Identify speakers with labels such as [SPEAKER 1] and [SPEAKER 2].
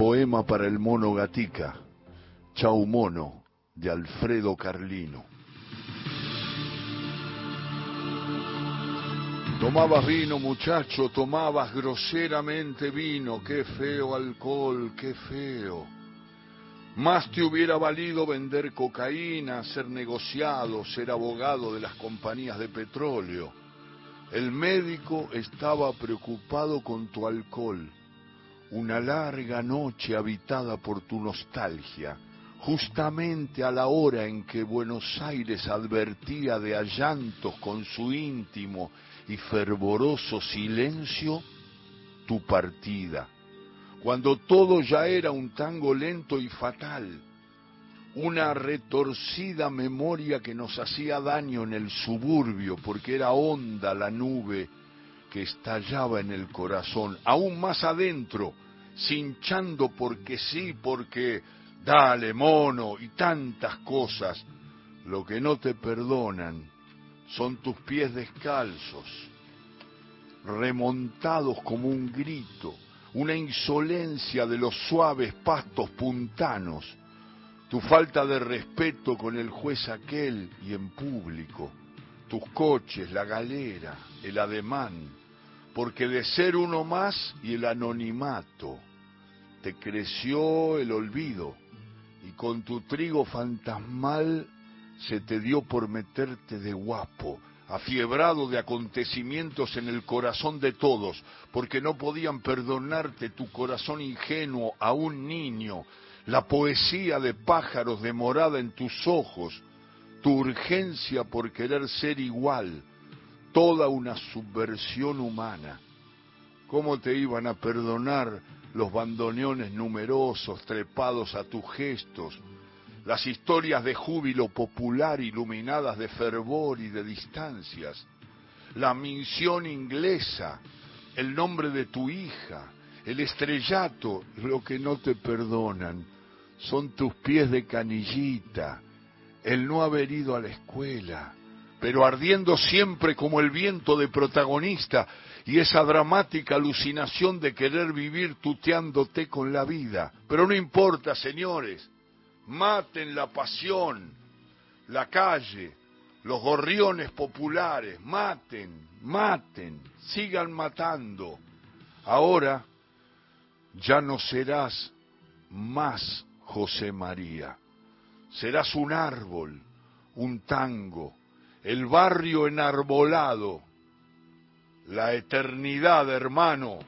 [SPEAKER 1] Poema para el mono gatica, Chau Mono, de Alfredo Carlino. Tomabas vino, muchacho, tomabas groseramente vino, qué feo alcohol, qué feo. Más te hubiera valido vender cocaína, ser negociado, ser abogado de las compañías de petróleo. El médico estaba preocupado con tu alcohol. Una larga noche habitada por tu nostalgia, justamente a la hora en que Buenos Aires advertía de allantos con su íntimo y fervoroso silencio, tu partida. Cuando todo ya era un tango lento y fatal, una retorcida memoria que nos hacía daño en el suburbio, porque era honda la nube que estallaba en el corazón, aún más adentro, cinchando porque sí, porque dale mono y tantas cosas. Lo que no te perdonan son tus pies descalzos, remontados como un grito, una insolencia de los suaves pastos puntanos, tu falta de respeto con el juez aquel y en público, tus coches, la galera, el ademán, porque de ser uno más y el anonimato, te creció el olvido y con tu trigo fantasmal se te dio por meterte de guapo, afiebrado de acontecimientos en el corazón de todos, porque no podían perdonarte tu corazón ingenuo a un niño, la poesía de pájaros demorada en tus ojos, tu urgencia por querer ser igual, toda una subversión humana. ¿Cómo te iban a perdonar los bandoneones numerosos trepados a tus gestos, las historias de júbilo popular iluminadas de fervor y de distancias, la misión inglesa, el nombre de tu hija, el estrellato, lo que no te perdonan, son tus pies de canillita, el no haber ido a la escuela, pero ardiendo siempre como el viento de protagonista y esa dramática alucinación de querer vivir tuteándote con la vida. Pero no importa, señores, maten la pasión, la calle, los gorriones populares, maten, maten, sigan matando. Ahora ya no serás más José María, serás un árbol, un tango, el barrio enarbolado, la eternidad, hermano.